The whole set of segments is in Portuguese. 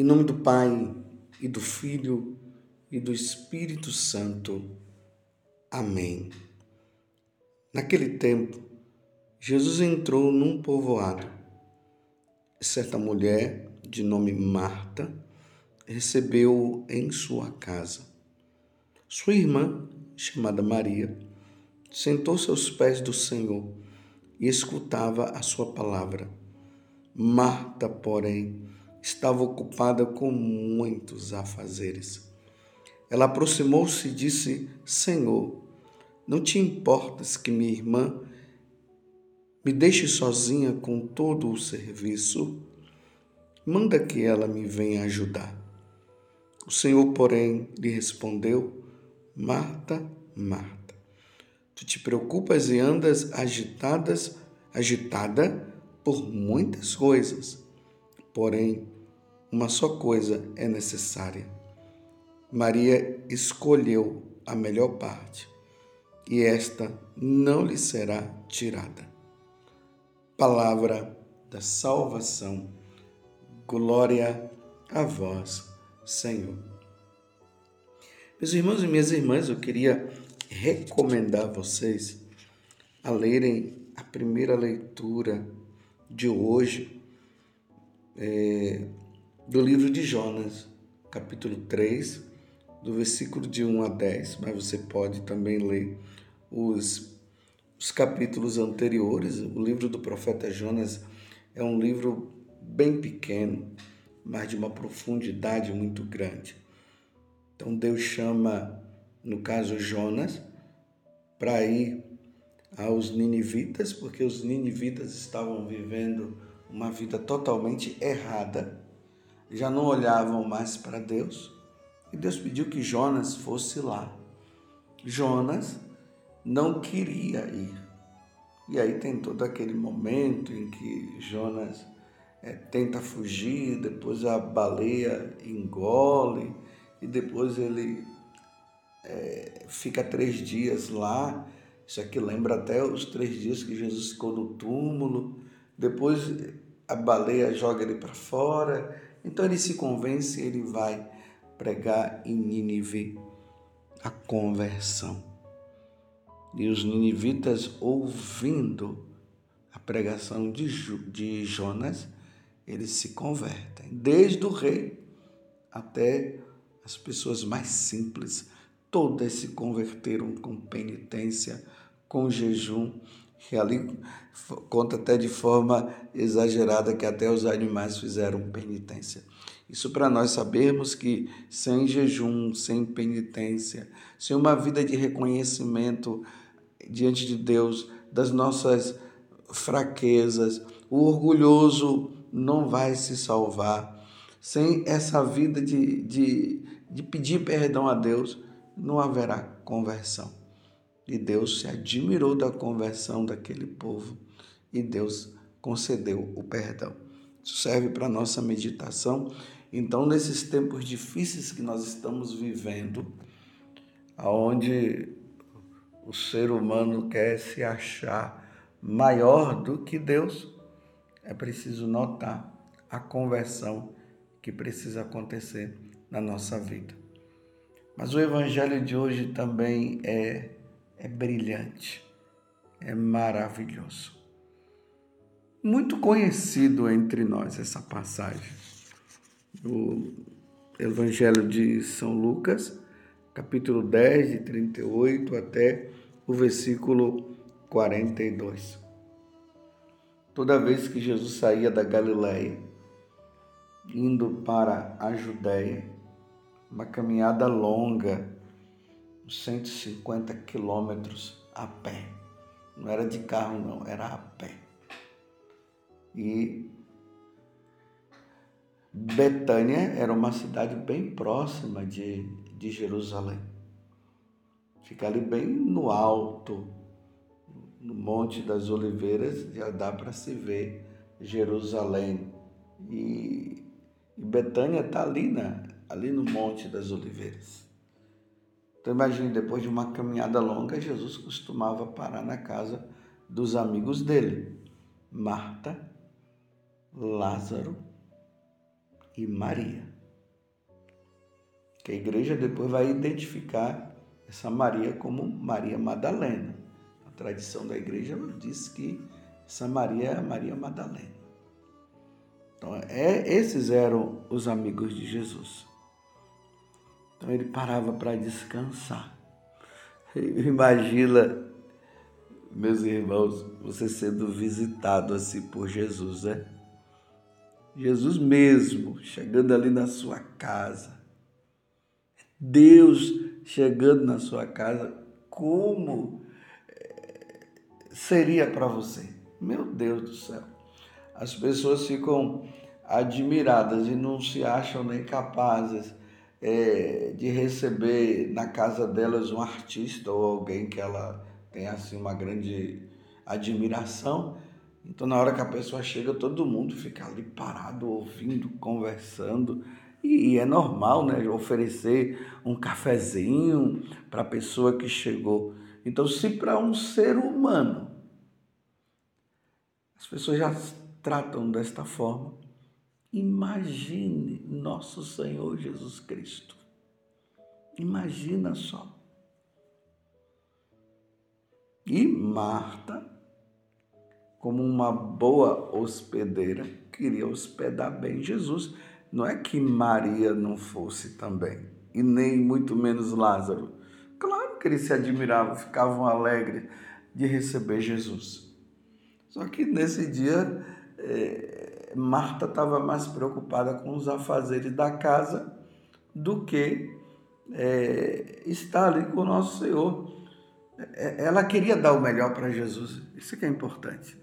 Em nome do Pai e do Filho e do Espírito Santo. Amém. Naquele tempo, Jesus entrou num povoado. Certa mulher, de nome Marta, recebeu-o em sua casa. Sua irmã, chamada Maria, sentou-se aos pés do Senhor e escutava a sua palavra. Marta, porém, estava ocupada com muitos afazeres. Ela aproximou-se e disse: Senhor, não te importas que minha irmã me deixe sozinha com todo o serviço? Manda que ela me venha ajudar. O Senhor, porém, lhe respondeu: Marta, Marta, tu te preocupas e andas agitadas, agitada por muitas coisas Porém, uma só coisa é necessária. Maria escolheu a melhor parte, e esta não lhe será tirada. Palavra da salvação. Glória a vós, Senhor. Meus irmãos e minhas irmãs, eu queria recomendar a vocês a lerem a primeira leitura de hoje é, do livro de Jonas, capítulo 3, do versículo de 1 a 10, mas você pode também ler os, os capítulos anteriores. O livro do profeta Jonas é um livro bem pequeno, mas de uma profundidade muito grande. Então Deus chama, no caso Jonas, para ir aos ninivitas, porque os ninivitas estavam vivendo uma vida totalmente errada, já não olhavam mais para Deus, e Deus pediu que Jonas fosse lá. Jonas não queria ir. E aí tem todo aquele momento em que Jonas é, tenta fugir, depois a baleia engole, e depois ele é, fica três dias lá. Isso aqui lembra até os três dias que Jesus ficou no túmulo. Depois a baleia joga ele para fora. Então ele se convence e ele vai pregar em Nínive a conversão. E os ninivitas, ouvindo a pregação de, de Jonas, eles se convertem. Desde o rei até as pessoas mais simples, todas se converteram com penitência, com jejum que ali conta até de forma exagerada que até os animais fizeram penitência. Isso para nós sabermos que sem jejum, sem penitência, sem uma vida de reconhecimento diante de Deus das nossas fraquezas, o orgulhoso não vai se salvar. Sem essa vida de, de, de pedir perdão a Deus, não haverá conversão. E Deus se admirou da conversão daquele povo e Deus concedeu o perdão. Isso serve para nossa meditação. Então, nesses tempos difíceis que nós estamos vivendo, aonde o ser humano quer se achar maior do que Deus, é preciso notar a conversão que precisa acontecer na nossa vida. Mas o evangelho de hoje também é é brilhante, é maravilhoso. Muito conhecido entre nós essa passagem do Evangelho de São Lucas, capítulo 10, de 38 até o versículo 42. Toda vez que Jesus saía da Galiléia, indo para a Judéia, uma caminhada longa, 150 quilômetros a pé. Não era de carro, não, era a pé. E Betânia era uma cidade bem próxima de, de Jerusalém. Fica ali bem no alto, no Monte das Oliveiras, já dá para se ver Jerusalém. E, e Betânia está ali, na, ali no Monte das Oliveiras. Então imagine, depois de uma caminhada longa, Jesus costumava parar na casa dos amigos dele, Marta, Lázaro e Maria. Que a igreja depois vai identificar essa Maria como Maria Madalena. A tradição da igreja diz que essa Maria é a Maria Madalena. Então, é, esses eram os amigos de Jesus. Então ele parava para descansar. Imagina, meus irmãos, você sendo visitado assim por Jesus, né? Jesus mesmo chegando ali na sua casa. Deus chegando na sua casa, como eh, seria para você? Meu Deus do céu. As pessoas ficam admiradas e não se acham nem capazes é, de receber na casa delas um artista ou alguém que ela tem assim uma grande admiração. Então, na hora que a pessoa chega, todo mundo fica ali parado, ouvindo, conversando. E, e é normal, né? Oferecer um cafezinho para a pessoa que chegou. Então, se para um ser humano as pessoas já tratam desta forma, Imagine nosso Senhor Jesus Cristo. Imagina só. E Marta, como uma boa hospedeira, queria hospedar bem Jesus. Não é que Maria não fosse também, e nem muito menos Lázaro. Claro que eles se admiravam, ficavam alegres de receber Jesus. Só que nesse dia, é, Marta estava mais preocupada com os afazeres da casa do que é, estar ali com o nosso Senhor. É, ela queria dar o melhor para Jesus, isso que é importante.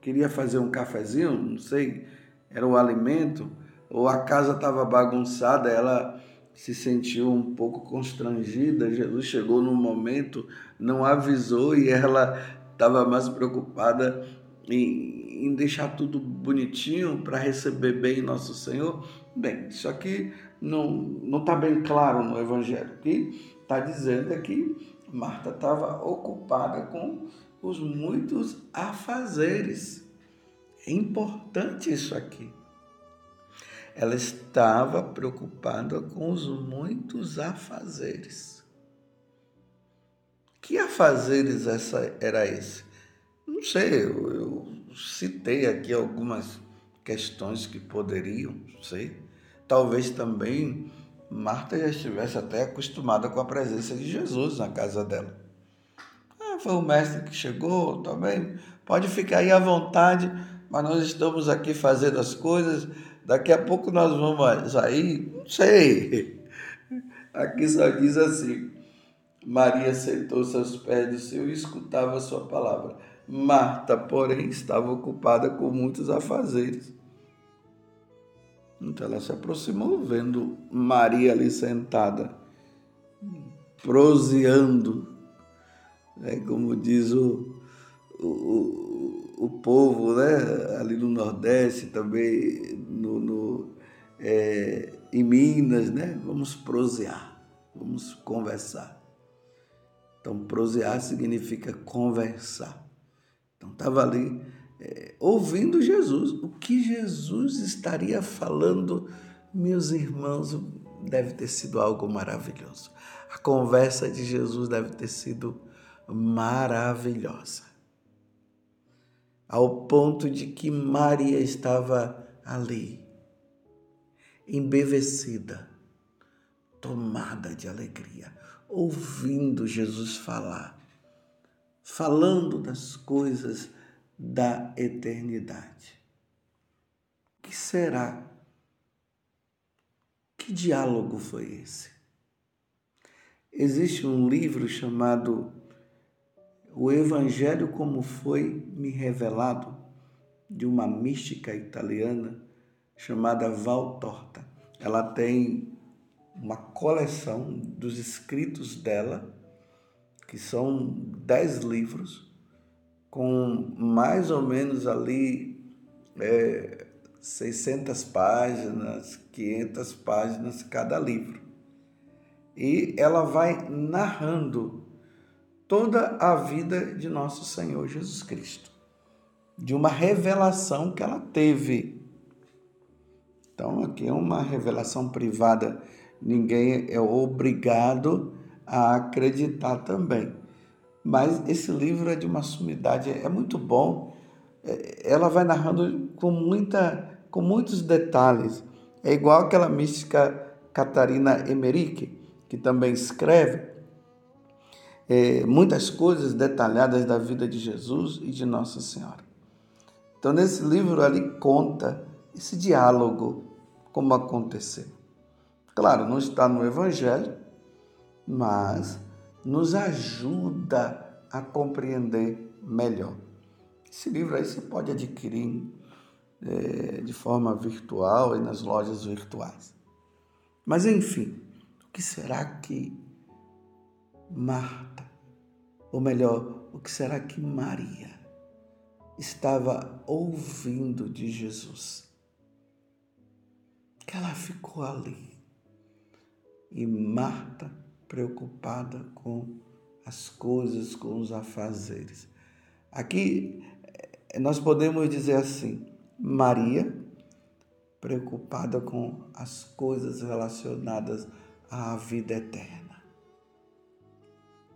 Queria fazer um cafezinho, não sei, era o alimento, ou a casa estava bagunçada, ela se sentiu um pouco constrangida. Jesus chegou no momento, não avisou e ela estava mais preocupada em, em deixar tudo bonitinho para receber bem nosso Senhor. Bem, isso aqui não está bem claro no Evangelho. O que está dizendo é que Marta estava ocupada com os muitos afazeres. É importante isso aqui. Ela estava preocupada com os muitos afazeres. Que afazeres essa, era esse? Não sei, eu, eu citei aqui algumas questões que poderiam, não sei. Talvez também Marta já estivesse até acostumada com a presença de Jesus na casa dela. Ah, foi o mestre que chegou também. Pode ficar aí à vontade, mas nós estamos aqui fazendo as coisas. Daqui a pouco nós vamos sair, não sei. Aqui só diz assim: Maria sentou-se aos pés do Senhor e escutava a sua palavra. Marta, porém, estava ocupada com muitos afazeres. Então ela se aproximou, vendo Maria ali sentada, proseando, né, como diz o, o, o povo né, ali no Nordeste, também no, no é, em Minas, né? Vamos prosear, vamos conversar. Então, prosear significa conversar. Então estava ali é, ouvindo Jesus. O que Jesus estaria falando, meus irmãos, deve ter sido algo maravilhoso. A conversa de Jesus deve ter sido maravilhosa. Ao ponto de que Maria estava ali, embevecida, tomada de alegria, ouvindo Jesus falar falando das coisas da eternidade. Que será? Que diálogo foi esse? Existe um livro chamado O Evangelho como foi me revelado, de uma mística italiana chamada Val Torta. Ela tem uma coleção dos escritos dela que são dez livros, com mais ou menos ali é, 600 páginas, 500 páginas cada livro. E ela vai narrando toda a vida de nosso Senhor Jesus Cristo, de uma revelação que ela teve Então, aqui é uma revelação privada, ninguém é obrigado a acreditar também. Mas esse livro é de uma sumidade, é muito bom. É, ela vai narrando com, muita, com muitos detalhes. É igual aquela mística Catarina Emerick, que também escreve é, muitas coisas detalhadas da vida de Jesus e de Nossa Senhora. Então, nesse livro, ali conta esse diálogo, como aconteceu. Claro, não está no Evangelho, mas nos ajuda a compreender melhor. Esse livro aí você pode adquirir é, de forma virtual e nas lojas virtuais. Mas enfim, o que será que Marta, ou melhor, o que será que Maria estava ouvindo de Jesus? Que ela ficou ali. E Marta, preocupada com as coisas, com os afazeres. Aqui eh, nós podemos dizer assim: Maria, preocupada com as coisas relacionadas à vida eterna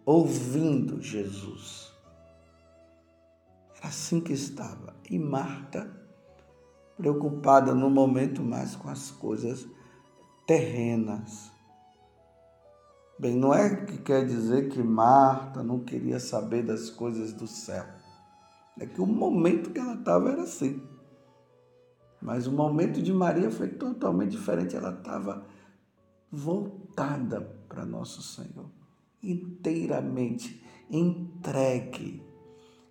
ouvindo Jesus. Era assim que estava. E Marta, preocupada no momento mais com as coisas terrenas. Bem, não é que quer dizer que Marta não queria saber das coisas do céu. É que o momento que ela estava era assim. Mas o momento de Maria foi totalmente diferente. Ela estava voltada para nosso Senhor inteiramente entregue.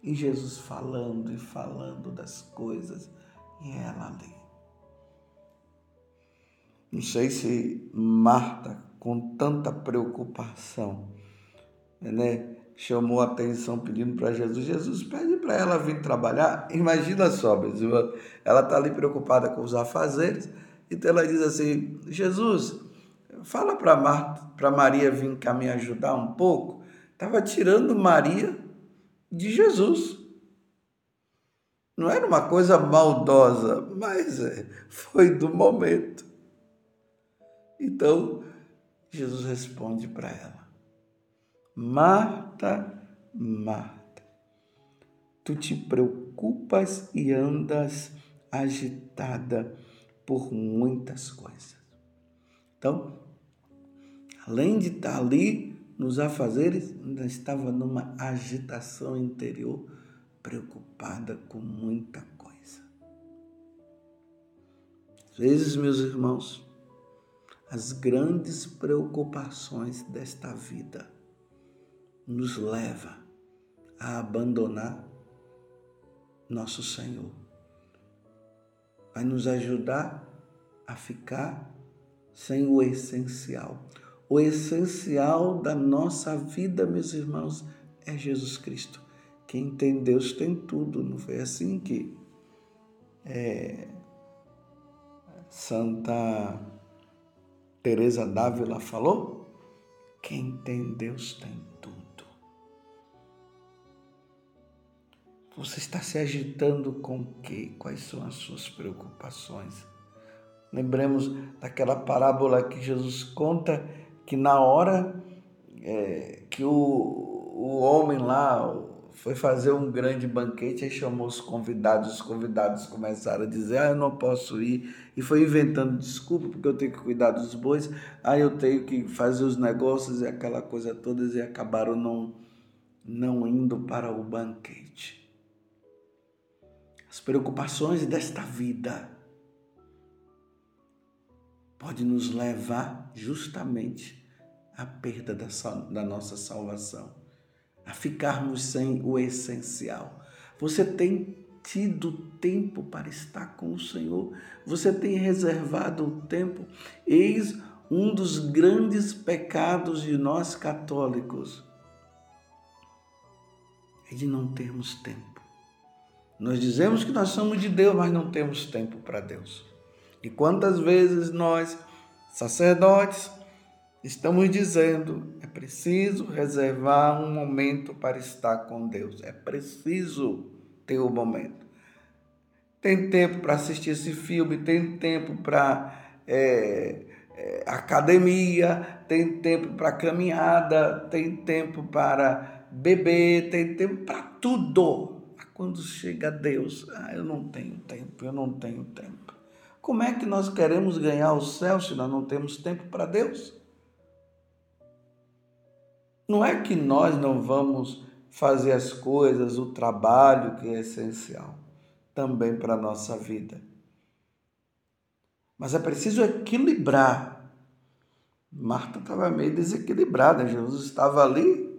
E Jesus falando e falando das coisas e ela ali. Não sei se Marta, com tanta preocupação, né, chamou a atenção pedindo para Jesus. Jesus pede para ela vir trabalhar. Imagina só, ela está ali preocupada com os afazeres, então ela diz assim: Jesus, fala para Maria vir cá me ajudar um pouco. Estava tirando Maria de Jesus. Não era uma coisa maldosa, mas é, foi do momento. Então, Jesus responde para ela: Marta, Marta, tu te preocupas e andas agitada por muitas coisas. Então, além de estar ali nos afazeres, ainda estava numa agitação interior, preocupada com muita coisa. Às vezes, meus irmãos, as grandes preocupações desta vida nos leva a abandonar nosso Senhor. Vai nos ajudar a ficar sem o essencial. O essencial da nossa vida, meus irmãos, é Jesus Cristo. Quem tem Deus tem tudo. Não foi assim que é, Santa Teresa d'Ávila falou? Quem tem Deus tem tudo. Você está se agitando com o quê? Quais são as suas preocupações? Lembremos daquela parábola que Jesus conta que na hora é, que o, o homem lá foi fazer um grande banquete, aí chamou os convidados, os convidados começaram a dizer, ah, eu não posso ir, e foi inventando desculpa, porque eu tenho que cuidar dos bois, aí eu tenho que fazer os negócios e aquela coisa toda, e acabaram não, não indo para o banquete. As preocupações desta vida pode nos levar justamente à perda da, da nossa salvação, a ficarmos sem o essencial. Você tem tido tempo para estar com o Senhor, você tem reservado o tempo. Eis um dos grandes pecados de nós católicos é de não termos tempo. Nós dizemos que nós somos de Deus, mas não temos tempo para Deus. E quantas vezes nós, sacerdotes, estamos dizendo é preciso reservar um momento para estar com Deus, é preciso ter o um momento. tem tempo para assistir esse filme, tem tempo para é, é, academia, tem tempo para caminhada, tem tempo para beber, tem tempo para tudo. Quando chega Deus, ah, eu não tenho tempo, eu não tenho tempo. Como é que nós queremos ganhar o céu se nós não temos tempo para Deus? Não é que nós não vamos fazer as coisas, o trabalho que é essencial também para a nossa vida. Mas é preciso equilibrar. Marta estava meio desequilibrada, Jesus estava ali,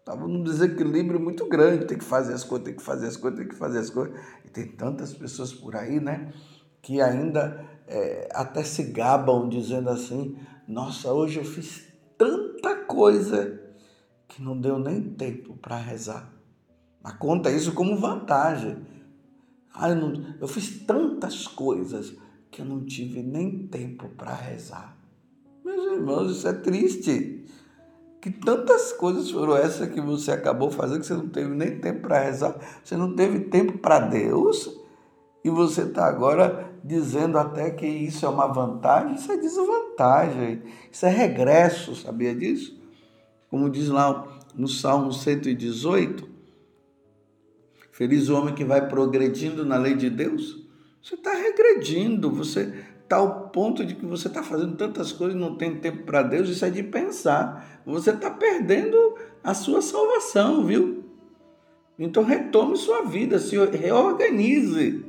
estava num desequilíbrio muito grande, tem que fazer as coisas, tem que fazer as coisas, tem que fazer as coisas. E tem tantas pessoas por aí, né, que ainda é, até se gabam dizendo assim: Nossa, hoje eu fiz tanta coisa que não deu nem tempo para rezar. Mas conta isso como vantagem. Ah, eu, não, eu fiz tantas coisas que eu não tive nem tempo para rezar. Meus irmãos, isso é triste. Que tantas coisas foram essas que você acabou fazendo que você não teve nem tempo para rezar, você não teve tempo para Deus, e você está agora dizendo até que isso é uma vantagem. Isso é desvantagem, isso é regresso, sabia disso? Como diz lá no Salmo 118, Feliz o homem que vai progredindo na lei de Deus. Você está regredindo, você está ao ponto de que você está fazendo tantas coisas e não tem tempo para Deus, isso é de pensar. Você está perdendo a sua salvação, viu? Então retome sua vida, se reorganize.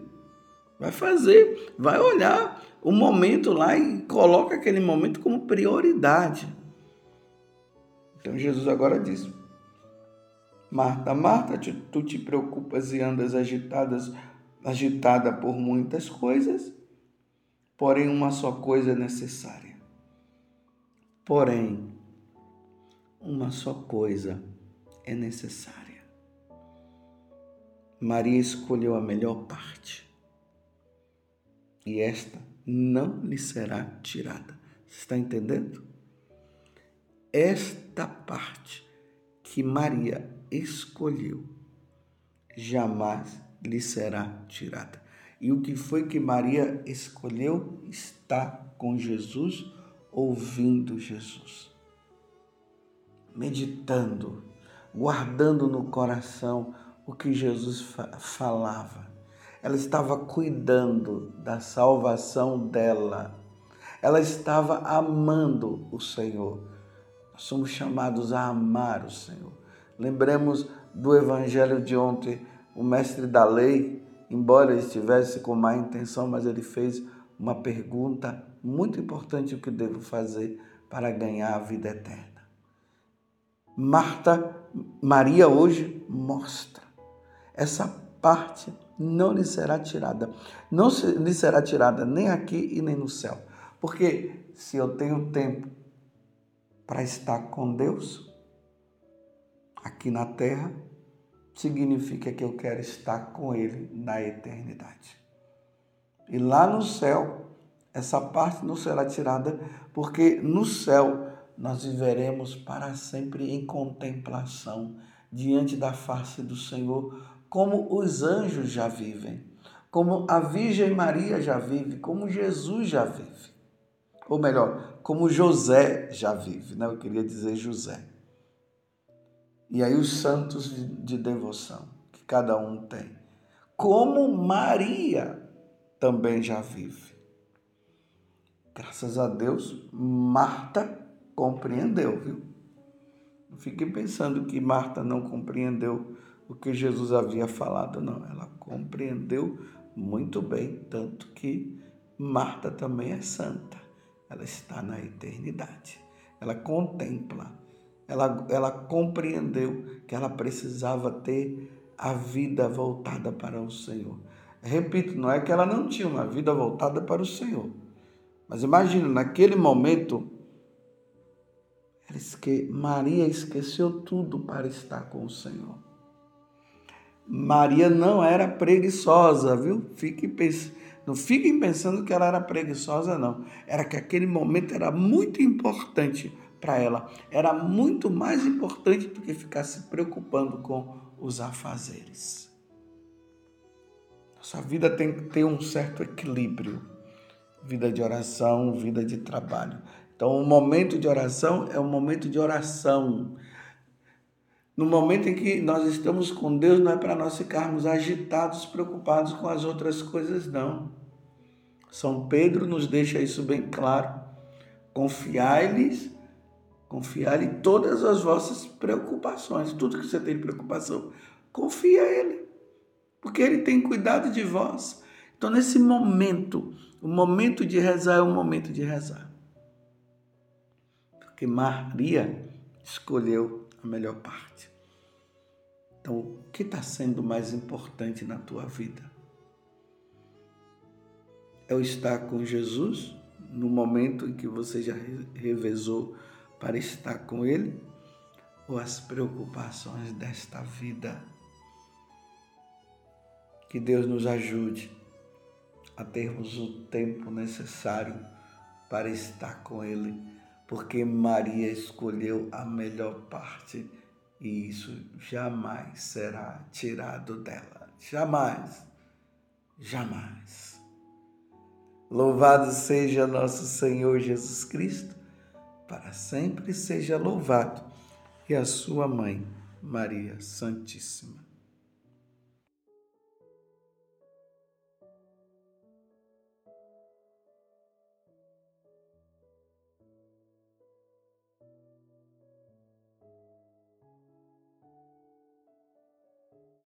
Vai fazer, vai olhar o momento lá e coloca aquele momento como prioridade. Então Jesus agora diz: Marta, Marta, tu te preocupas e andas agitadas, agitada por muitas coisas, porém uma só coisa é necessária. Porém, uma só coisa é necessária. Maria escolheu a melhor parte. E esta não lhe será tirada. Você está entendendo? Esta parte que Maria escolheu, jamais lhe será tirada. E o que foi que Maria escolheu está com Jesus, ouvindo Jesus, meditando, guardando no coração o que Jesus falava. Ela estava cuidando da salvação dela. Ela estava amando o Senhor. Somos chamados a amar o Senhor. Lembremos do evangelho de ontem, o mestre da lei, embora estivesse com má intenção, mas ele fez uma pergunta muito importante: o que devo fazer para ganhar a vida eterna? Marta, Maria hoje mostra essa parte não lhe será tirada. Não lhe será tirada nem aqui e nem no céu. Porque se eu tenho tempo para estar com Deus, aqui na terra, significa que eu quero estar com Ele na eternidade. E lá no céu, essa parte não será tirada, porque no céu nós viveremos para sempre em contemplação diante da face do Senhor, como os anjos já vivem, como a Virgem Maria já vive, como Jesus já vive. Ou melhor, como José já vive, né? Eu queria dizer José. E aí os santos de devoção que cada um tem. Como Maria também já vive. Graças a Deus, Marta compreendeu, viu? Não fiquem pensando que Marta não compreendeu o que Jesus havia falado, não. Ela compreendeu muito bem, tanto que Marta também é santa. Ela está na eternidade. Ela contempla ela, ela compreendeu que ela precisava ter a vida voltada para o Senhor. Repito, não é que ela não tinha uma vida voltada para o Senhor. Mas imagina, naquele momento, esque... Maria esqueceu tudo para estar com o Senhor. Maria não era preguiçosa, viu? Fiquem pens... Não fiquem pensando que ela era preguiçosa, não. Era que aquele momento era muito importante para ela era muito mais importante do que ficar se preocupando com os afazeres. Nossa vida tem que ter um certo equilíbrio. Vida de oração, vida de trabalho. Então, o momento de oração é um momento de oração. No momento em que nós estamos com Deus, não é para nós ficarmos agitados, preocupados com as outras coisas, não. São Pedro nos deixa isso bem claro. Confiai-lhes, confiai-lhe todas as vossas preocupações, tudo que você tem de preocupação, confia a Ele porque Ele tem cuidado de vós. Então, nesse momento, o momento de rezar é o momento de rezar. Porque Maria escolheu a melhor parte. Então, o que está sendo mais importante na tua vida? É o estar com Jesus no momento em que você já revezou para estar com Ele? Ou as preocupações desta vida? Que Deus nos ajude a termos o tempo necessário para estar com Ele, porque Maria escolheu a melhor parte e isso jamais será tirado dela. Jamais, jamais. Louvado seja nosso Senhor Jesus Cristo, para sempre seja louvado, e a sua mãe, Maria Santíssima.